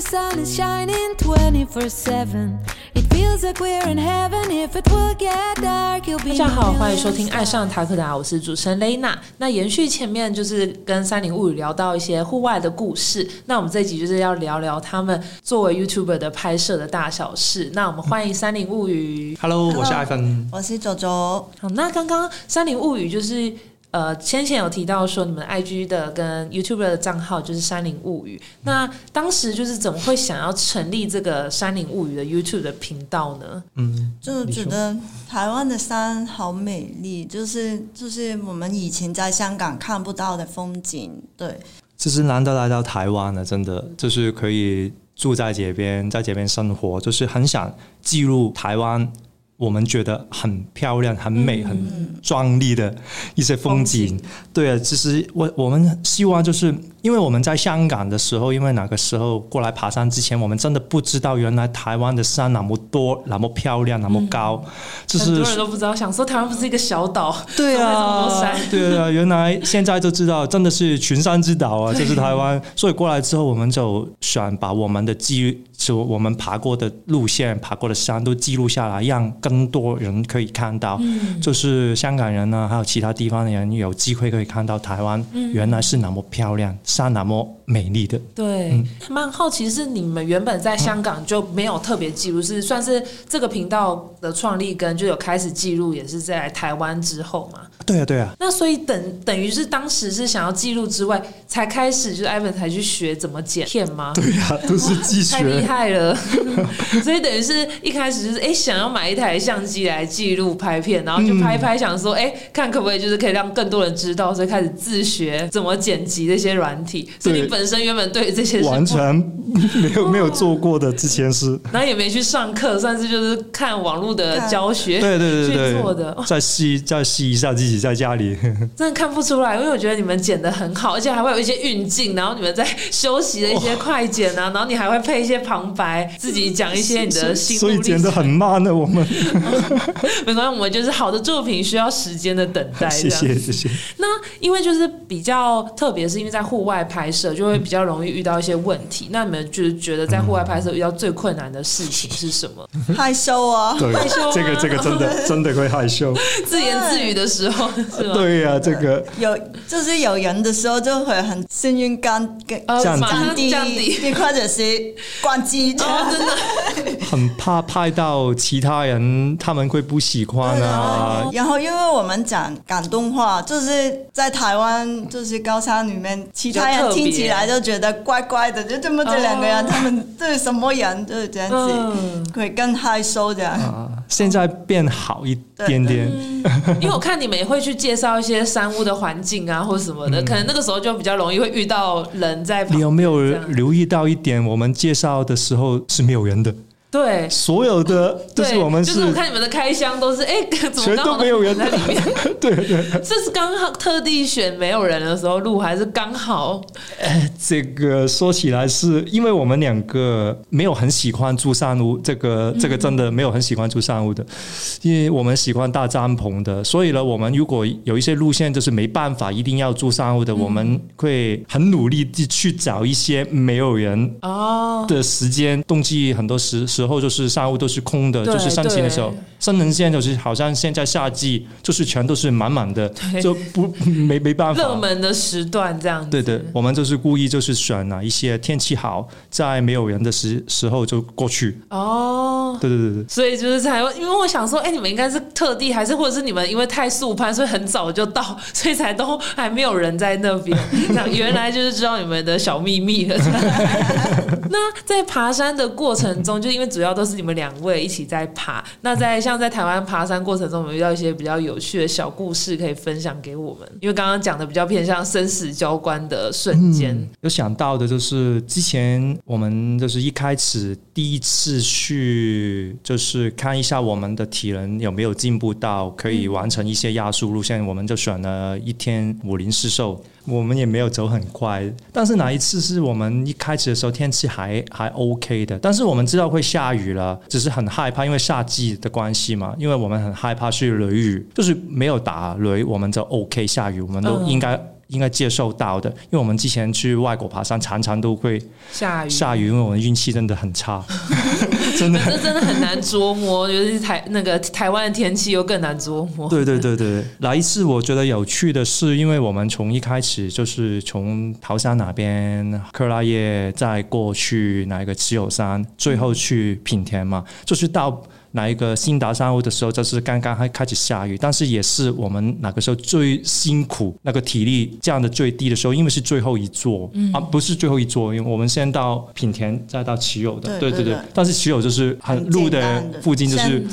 大家好，欢迎收听爱上塔克达，我是主持人雷娜。那延续前面就是跟三零物语聊到一些户外的故事，那我们这集就是要聊聊他们作为 YouTuber 的拍摄的大小事。那我们欢迎三零物语，Hello，我是 iPhone，我是周周。好，那刚刚三零物语就是。呃，先前有提到说你们 IG 的跟 YouTube 的账号就是山林物语。那当时就是怎么会想要成立这个山林物语的 YouTube 的频道呢？嗯，就觉得台湾的山好美丽，就是就是我们以前在香港看不到的风景。对，就是难得来到台湾了，真的就是可以住在这边，在这边生活，就是很想记录台湾。我们觉得很漂亮、很美、很壮丽的一些风景。对啊，其实我我们希望就是，因为我们在香港的时候，因为那个时候过来爬山之前，我们真的不知道原来台湾的山那么多、那么漂亮、那么高，就是很多人都不知道，想说台湾不是一个小岛，对啊。山，对啊，原来现在就知道，真的是群山之岛啊，这是台湾。所以过来之后，我们就想把我们的记，就我们爬过的路线、爬过的山都记录下来，让更多人可以看到。嗯就是香港人呢，还有其他地方的人有机会可以看到台湾嗯原来是那么漂亮，山那么美丽的。对，蛮好奇是你们原本在香港就没有特别记录，是算是这个频道的创立跟就有开始记录，也是在台湾之后嘛。对啊，对啊，那所以等等于是当时是想要记录之外，才开始就是 Ivan 才去学怎么剪片吗？对呀、都是自太厉。害了，所以等于是一开始就是哎、诶想要买一台相机来记录拍片，然后就拍拍，想说哎、诶看可不可以就是可以让更多人知道，所以开始自学怎么剪辑这些软体。所以你对本身原本对这些完全没有没有做过的之前是，然后也没去上课，算是就是看网络的教学，对对对去对做的。哦再吸再吸一下自己在家里。真的看不出来，因为我觉得你们剪的很好，而且还会有一些运镜，然后你们在休息的一些快剪啊，然后你还会配一些旁白，自己讲一些你的心所以剪的。很慢的，我们 没关系，我们就是好的作品需要时间的等待。谢谢谢谢。那因为就是比较特别，是因为在户外拍摄就会比较容易遇到一些问题。那你们就是觉得在户外拍摄遇到最困难的事情是什么？害羞啊，对害羞吗，这个这个真的 真的会害羞。自言自语的时候是吗？对呀、这个有就是有人的时候就会很声音干跟呃，降低降低，或者是关机哦，真的，很怕拍到其他人，他们会不喜欢啊。然后，因为我们讲感动话，就是在台湾，就是高山里面，其他人听起来就觉得怪怪的，就这么这两个人，哦他们这是什么人，就是这样子，嗯，会更害羞这样。啊，现在变好一点点，因为我看你们也会去介绍一些山屋的环境啊，或者什么的，可能那个时候就比较容易会遇到人在。你有没有留意到一点？我们介绍的时候是没有人的，对，所有的都对，是我们就是我看你们的开箱都是，哎、怎么全刚好都没有人在里面？对对。这是刚好特地选没有人的时候录，还是刚好？哎这个说起来是因为我们两个没有很喜欢住山屋，这个这个真的没有很喜欢住山屋的，因为我们喜欢搭帐篷的，所以呢，我们如果有一些路线就是没办法一定要住山屋的，我们会很努力地去找一些没有人哦，的时间，冬季很多时时候就是沙屋都是空的，就是上行的时候对，深能线就是好像现在夏季就是全都是满满的对，就不 没没办法。热门的时段这样子。对对，我们就是故意就是选了一些天气好，在没有人的时时候就过去。哦。对对对对，所以就是才会，因为我想说，哎、你们应该是特地，还是或者是你们因为太速攀，所以很早就到，所以才都还没有人在那边。这样原来就是知道你们的小秘密了。那在爬山的过程中，就因为主要都是你们两位一起在爬，那在像在台湾爬山过程中，有遇到一些比较有趣的小故事可以分享给我们？因为刚刚讲的比较偏向生死交关的瞬间。有想到的就是之前我们就是一开始第一次去，就是看一下我们的体能有没有进步到可以完成一些压缩路线，我们就选了一天五零四瘦。我们也没有走很快，但是哪一次是我们一开始的时候天气还还 OK 的，但是我们知道会下雨了，只是很害怕，因为夏季的关系嘛，因为我们很害怕是雷雨，就是没有打雷，我们就 OK 下雨，我们都嗯应该。应该接受到的，因为我们之前去外国爬山，常常都会下雨，下雨，因为我们运气真的很差，真的。这真的很难捉摸，尤其是台那个台湾的天气又更难捉摸。对对对对，来一次我觉得有趣的是，因为我们从一开始就是从桃山那边克拉叶，再过去哪一个持有山，最后去品田嘛，就是到。哪一个新达山屋的时候，就是刚刚还开始下雨，但是也是我们那个时候最辛苦，那个体力降的最低的时候，因为是最后一座，啊，不是最后一座，因为我们先到品田，再到奇友的，对对对，但是奇友就是很路的附近，就是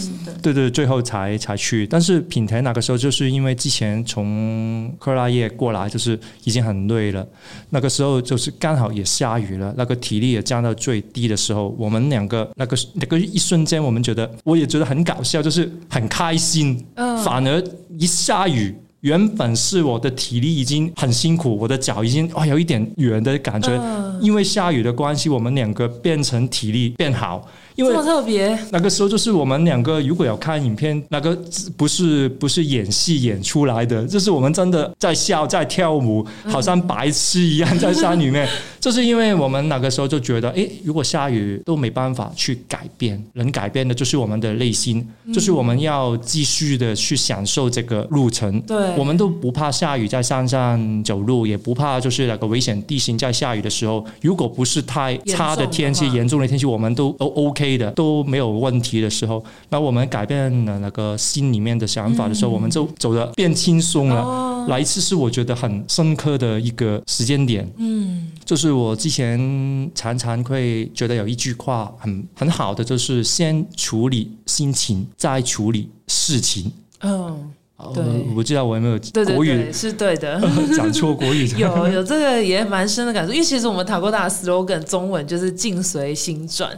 对对，最后才才去。但是品田那个时候，就是因为之前从克拉叶过来，就是已经很累了，那个时候就是刚好也下雨了，那个体力也降到最低的时候，我们两个那个那个一瞬间，我们觉得。我也觉得很搞笑，就是很开心，嗯。反而一下雨，原本是我的体力已经很辛苦，我的脚已经啊有一点远的感觉，因为下雨的关系，我们两个变成体力变好。这么特别，那个时候就是我们两个如果有看影片，那个不是不是演戏演出来的，就是我们真的在笑在跳舞，好像白痴一样在山里面。就是因为我们那个时候就觉得，哎，如果下雨都没办法去改变，能改变的就是我们的内心，就是我们要继续的去享受这个路程。对，我们都不怕下雨，在山上走路，也不怕就是那个危险地形，在下雨的时候，如果不是太差的天气、严重的天气，我们都都 OK。的都没有问题的。时候，那我们改变了那个心里面的想法的时候，我们就走的变轻松了。来一次是我觉得很深刻的一个时间点，嗯，就是我之前常常会觉得有一句话很很好的，就是先处理心情，再处理事情，嗯。对，我不知道我有没有国语是对的，讲错国语。有有这个也蛮深的感受，因为其实我们塔国达 slogan 中文就是“境随心转”，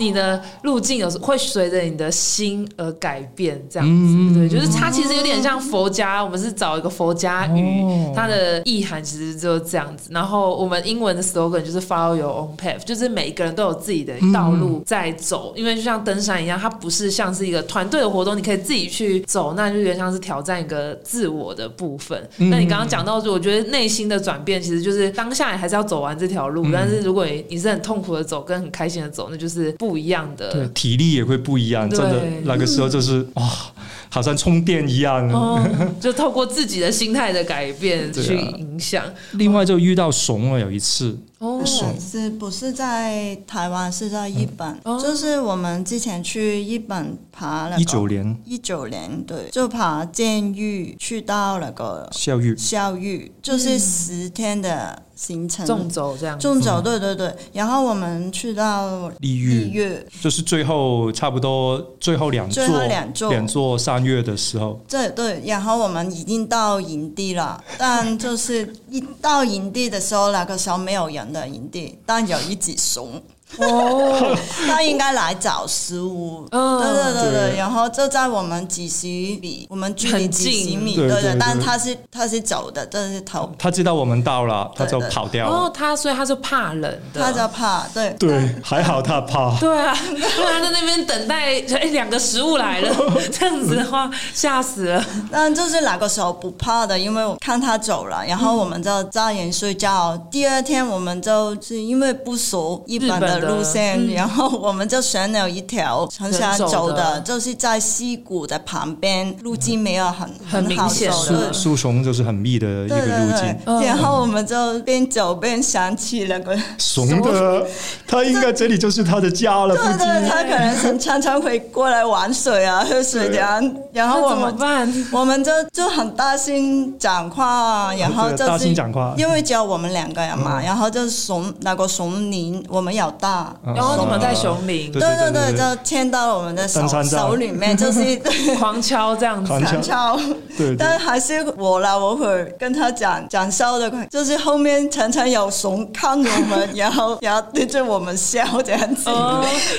你的路径有时会随着你的心而改变，这样子。对，就是它其实有点像佛家，我们是找一个佛家语，它的意涵其实就是这样子。然后我们英文的 slogan 就是 “Follow your own path”，就是每一个人都有自己的道路在走。因为就像登山一样，它不是像是一个团队的活动，你可以自己去走，那就有点像是挑。挑战一个自我的部分。那你刚刚讲到，我觉得内心的转变，其实就是当下你还是要走完这条路。但是如果你你是很痛苦的走，跟很开心的走，那就是不一样的。对，体力也会不一样。真的，那个时候就是哇，好像充电一样。哦就透过自己的心态的改变 去影响。另外，就遇到怂了有一次。哦，是不是在台湾？是在日本，就是我们之前去日本爬了。一九年，一九年对，就爬监狱，去到那个校狱，校狱就是十天的。行程。纵走这样，纵走对对对，然后我们去到丽月，就是最后差不多最后两座两座。两座三月的时候，对对，然后我们已经到营地了，但就是一到营地的时候，那个时候没有人的营地，但有一只熊。哦，他应该来找食物。嗯，对对对对，然后就在我们几十米，我们距离几十米，对对。但他是他是走的，但是逃。他知道我们到了，他就跑掉了。哦，他所以他就怕冷的，他就怕，对对，还好他怕。对啊，他在那边等待，哎，两个食物来了，这样子的话吓死了。但就是哪个时候不怕的，因为我看他走了，然后我们就扎营睡觉。第二天我们就是因为不熟日本的。路线，然后我们就选了一条很想走的，就是在溪谷的旁边，路径没有很很好走的，树丛就是很密的一个路径。然后我们就边走边想起那个熊的，他应该这里就是他的家了。对对，他可能常常会过来玩水啊，喝水这样。然后我们我们就就很大心讲话，然后就是因为只有我们两个人嘛，然后就是熊那个熊林，我们有大。然后你们在熊林，对对对，就牵到了我们的手手里面，就是 狂敲这样子，狂敲。对，但还是我啦，我会跟他讲讲笑的，就是后面常常有熊看我们，然后然后对着我们笑这样子，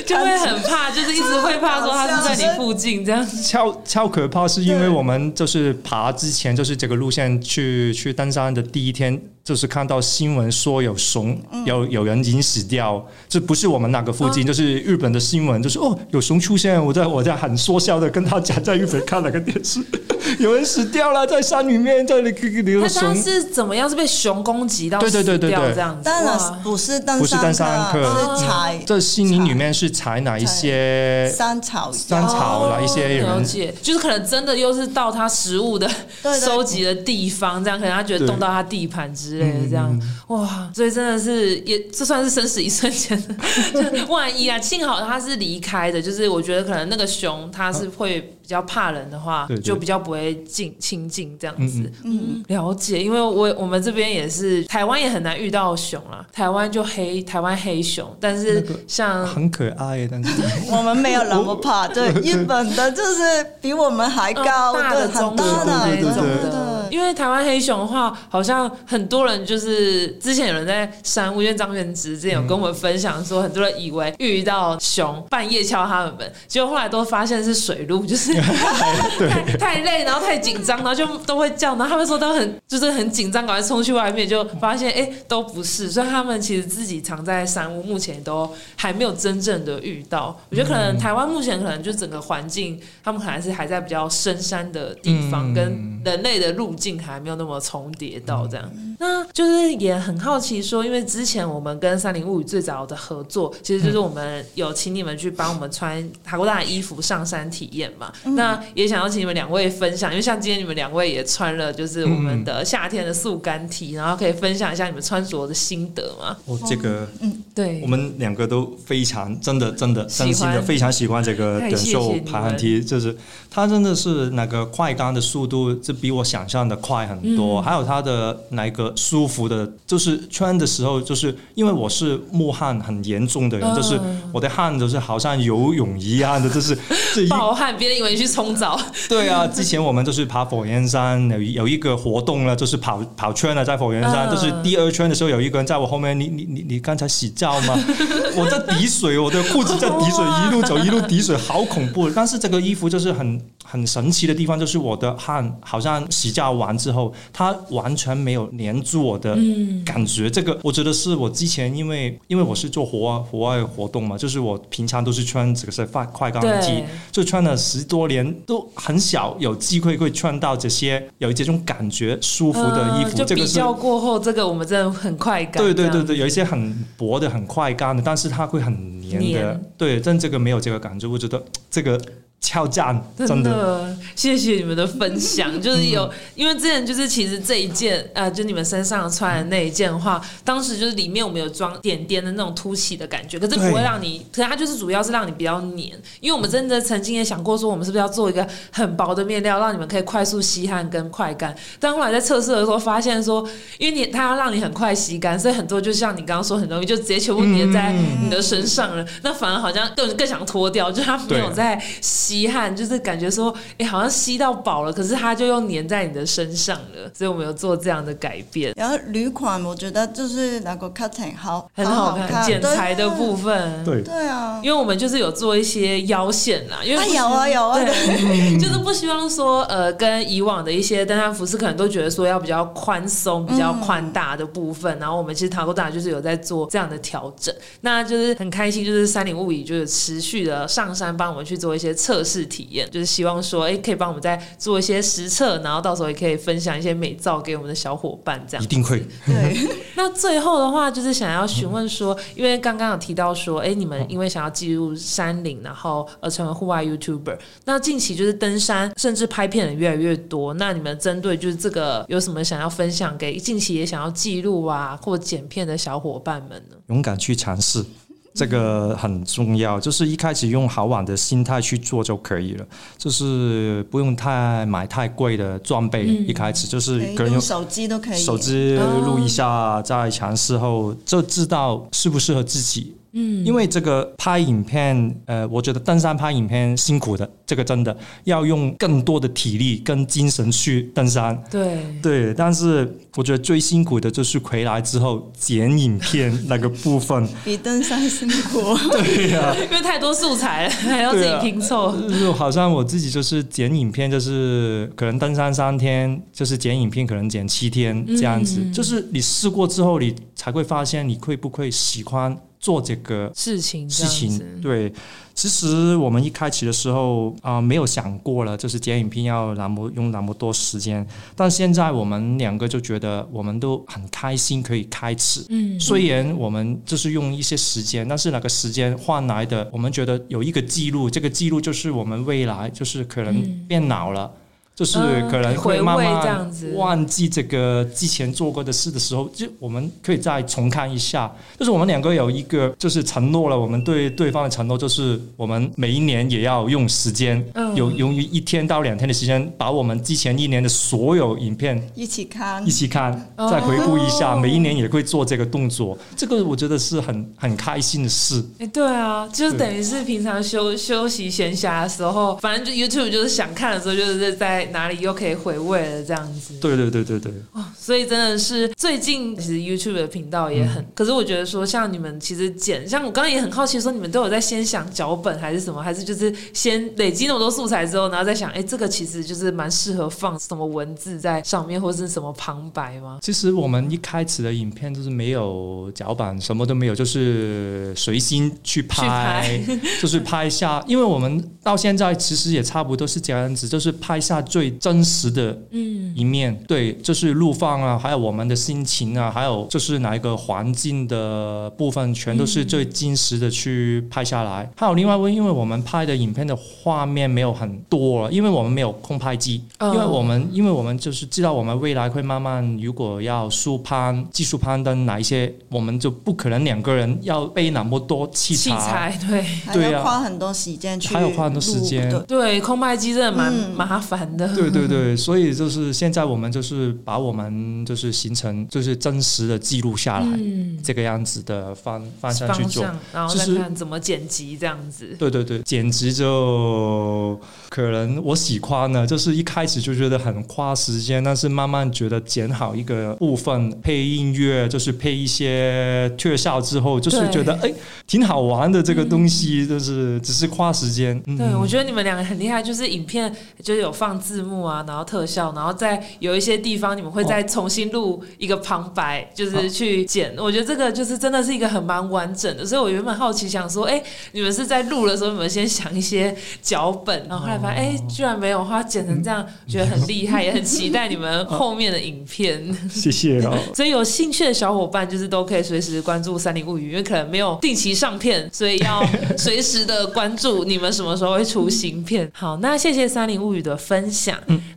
就会很怕，就是一直会怕说他是在你附近这样。超超可怕，是因为我们就是爬之前，就是这个路线去去登山的第一天。就是看到新闻说有熊，有有人已经死掉，这不是我们那个附近，就是日本的新闻，就是哦有熊出现，我在我在很说笑的跟他讲，在日本看了个电视，有人死掉了，在山里面，在那个那个那熊。是怎么样？是被熊攻击到对对对对对。死掉这样子？当然不是登不是登山山客是采这心灵里面是采哪一些？山草山草哪，一些人。了解，就是可能真的又是到他食物的收集的地方，这样可能他觉得对。动到他地盘之类的，这样。哇，所以真的是也这算是生死一瞬间的，就万一啊，幸好他是离开的，就是我觉得可能那个熊它是会比较怕人的话，对对。就比较不会近亲近这样子。嗯嗯，了解，因为我我们这边也是台湾也很难遇到熊啦，台湾就黑台湾黑熊，但是那个像很可爱，但是 我们没有那么怕，对，日本的就是比我们还高，嗯大的对，很大的那对对种对。的。因为台湾黑熊的话，好像很多人就是之前有人在山屋，因为张元直之前有跟我们分享说，很多人以为遇到熊半夜敲他们门，结果后来都发现是水路，就是 太太累，然后太紧张，然后就都会叫，然后他们说都很就是很紧张，赶快冲去外面，就发现哎、都不是，所以他们其实自己藏在山屋，目前都还没有真正的遇到。我觉得可能台湾目前可能就整个环境，他们可能是还在比较深山的地方，嗯跟人类的路径还没有那么重叠到这样。那就是也很好奇说，因为之前我们跟三零物语最早的合作，其实就是我们有请你们去帮我们穿塔国大的衣服上山体验嘛。那也想要请你们两位分享，因为像今天你们两位也穿了就是我们的夏天的速干 T，然后可以分享一下你们穿着的心得嘛？哦，这个嗯对我，们两个都非常真的真的喜欢真心的非常喜欢这个短袖排汗 T，就是它真的是那个快干的速度，这比我想象的快很多，嗯还有它的那个舒服的，就是穿的时候，就是因为我是木汗很严重的人，嗯就是我的汗都是好像游泳一样的，就是 这一暴汗，别人以为你去冲澡，对啊，之前我们就是爬火焰山，有有一个活动了，就是跑跑圈了，在火焰山，嗯就是第二圈的时候，有一个人在我后面，你你你你刚才洗澡吗？我在滴水，我的裤子在滴水，一路走一路滴水，好恐怖。但是这个衣服就是很很神奇的地方，就是我的汗好像洗澡完之后，它完全没有粘住我的感觉。这个我觉得是我之前因为因为我是做户外户外活动嘛，就是我平常都是穿这个是快快干对 T，就穿了十多年，都很少有机会会穿到这些有这种感觉舒服的衣服。这个是较过后，这个我们真的很快干。对对对对，有一些很薄的、很快干的，但是它会很黏的。黏对，但这个没有这个感觉，我觉得这个超赞，真真的。谢谢你们的分享。就是有，因为之前就是其实这一件，呃，就你们身上穿的那一件的话，当时就是里面我们有装点点的那种凸起的感觉，可是不会让你，可是它就是主要是让你比较黏。因为我们真的曾经也想过说，我们是不是要做一个很薄的面料，让你们可以快速吸汗跟快干。但后来在测试的时候发现说，因为你它要让你很快吸干，所以很多就像你刚刚说，很容易就直接全部粘在你的身上了。那反而好像更更想脱掉，就是它没有在吸汗，就是感觉说，哎、好像吸到饱了，可是它就又粘在你的身上了。所以我们有做这样的改变，然后旅款我觉得就是那个 cutting 好，很好看，剪裁的部分。对，对啊，因为我们就是有做一些腰线啦，因为啊有啊有啊，对，就是不希望说呃，跟以往的一些登山服饰可能都觉得说要比较宽松、比较宽大的部分，然后我们其实塔沟大就是有在做这样的调整，那就是很开心，就是三零物语就是持续的上山帮我们去做一些测试体验，就是希望说，哎、可以帮我们再做一些实测，然后到时候也可以分享一些美照给我们的小伙伴，这样一定会。对，那最后的话，就是想要询问说，因为刚刚有提到说，哎、你们因为想要记录山林，然后而成为户外 YouTuber，那近期就是登山，甚至拍片的越来越多。那你们针对就是这个有什么想要分享给近期也想要记录啊或剪片的小伙伴们呢？勇敢去尝试，这个很重要。就是一开始用好玩的心态去做就可以了，就是不用太买太贵的装备。一开始就是可以个人用用手机都可以，手机录一下，在尝试后就知道适不适合自己。嗯，因为这个拍影片，呃，我觉得登山拍影片辛苦的，这个真的要用更多的体力跟精神去登山。对对，但是我觉得最辛苦的就是回来之后剪影片 那个部分。比登山辛苦。对呀、因为太多素材了，还要自己拼凑。就好像我自己就是剪影片，就是可能登山三天，就是剪影片可能剪七天这样子。就是你试过之后，你才会发现你会不会喜欢做这个事情事情。对，其实我们一开始的时候啊、没有想过了，就是剪影片要那么用那么多时间。但现在我们两个就觉得我们都很开心可以开始。嗯，虽然我们就是用一些时间，但是那个时间换来的，我们觉得有一个记录，这个记录就是我们未来就是可能变老了。就是嗯可能会慢慢子忘记这个之前做过的事的时候，就我们可以再重看一下。就是我们两个有一个就是承诺了，我们对对方的承诺就是我们每一年也要用时间，嗯有用于一天到两天的时间，把我们之前一年的所有影片一起看一，起看，再回顾一下，每一年也会做这个动作。这个我觉得是很很开心的事。哎、对啊，就是等于是平常休休息闲暇的时候，反正就 YouTube 就是想看的时候，就是在哪里又可以回味了这样子。对对对对对，哇所以真的是最近其实 YouTube 的频道也很，可是我觉得说像你们其实剪，像我刚刚也很好奇说你们都有在先想脚本还是什么，还是就是先累积那么多素材之后，然后再想，哎、这个其实就是蛮适合放什么文字在上面，或是什么旁白吗？其实我们一开始的影片就是没有脚本，什么都没有，就是随心去拍，就是拍下。因为我们到现在其实也差不多是这样子，就是拍下最真实的嗯，一面。对，就是路放啊，还有我们的心情啊，还有就是哪一个环境的部分，全都是最真实的去拍下来。还有另外因为我们拍的影片的画面没有很多了，因为我们没有空拍机，嗯因为我们因为我们就是知道我们未来会慢慢，如果要速攀、技术攀登哪一些，我们就不可能两个人要背那么多器器材对还对啊要花很多时间去，还有花很多时间对对，空拍机真的蛮嗯麻烦的。对对对，所以就是现在我们就是把我们就是形成就是真实的记录下来，嗯，这个样子的方方向去做。然后是看怎么剪辑这样子。对对对，剪辑就可能我喜欢呢，就是一开始就觉得很花时间，但是慢慢觉得剪好一个部分配音乐，就是配一些特效之后，就是觉得哎挺好玩的这个东西，就是只是花时间。嗯、对，我觉得你们两个很厉害，就是影片就是有放字幕啊，然后特效，然后在有一些地方你们会再重新录一个旁白，就是去剪。我觉得这个就是真的是一个很蛮完整的，所以我原本好奇想说，哎，你们是在录的时候，你们先想一些脚本，然后后来发现，哎，居然没有，话剪成这样，觉得很厉害，也很期待你们后面的影片。谢谢哦。所以有兴趣的小伙伴，就是都可以随时关注《三林物语》，因为可能没有定期上片，所以要随时的关注你们什么时候会出新片。好，那谢谢《三林物语》的分享。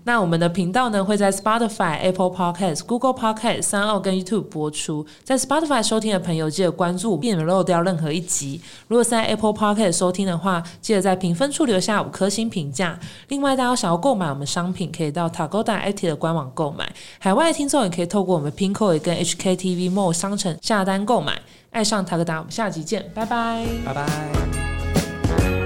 那我们的频道呢会在 Spotify、Apple Podcast、Google Podcast、三奥跟 YouTube 播出。在 Spotify 收听的朋友，记得关注，避免漏掉任何一集。如果是在 Apple Podcast 收听的话，记得在评分处留下五颗星评价。另外，大家想要购买我们商品，可以到 Tagoda IT 的官网购买。海外的听众也可以透过我们 Pinko 也跟 HKTV Mall 商城下单购买。爱上 Tagoda，我们下集见，拜拜。拜拜。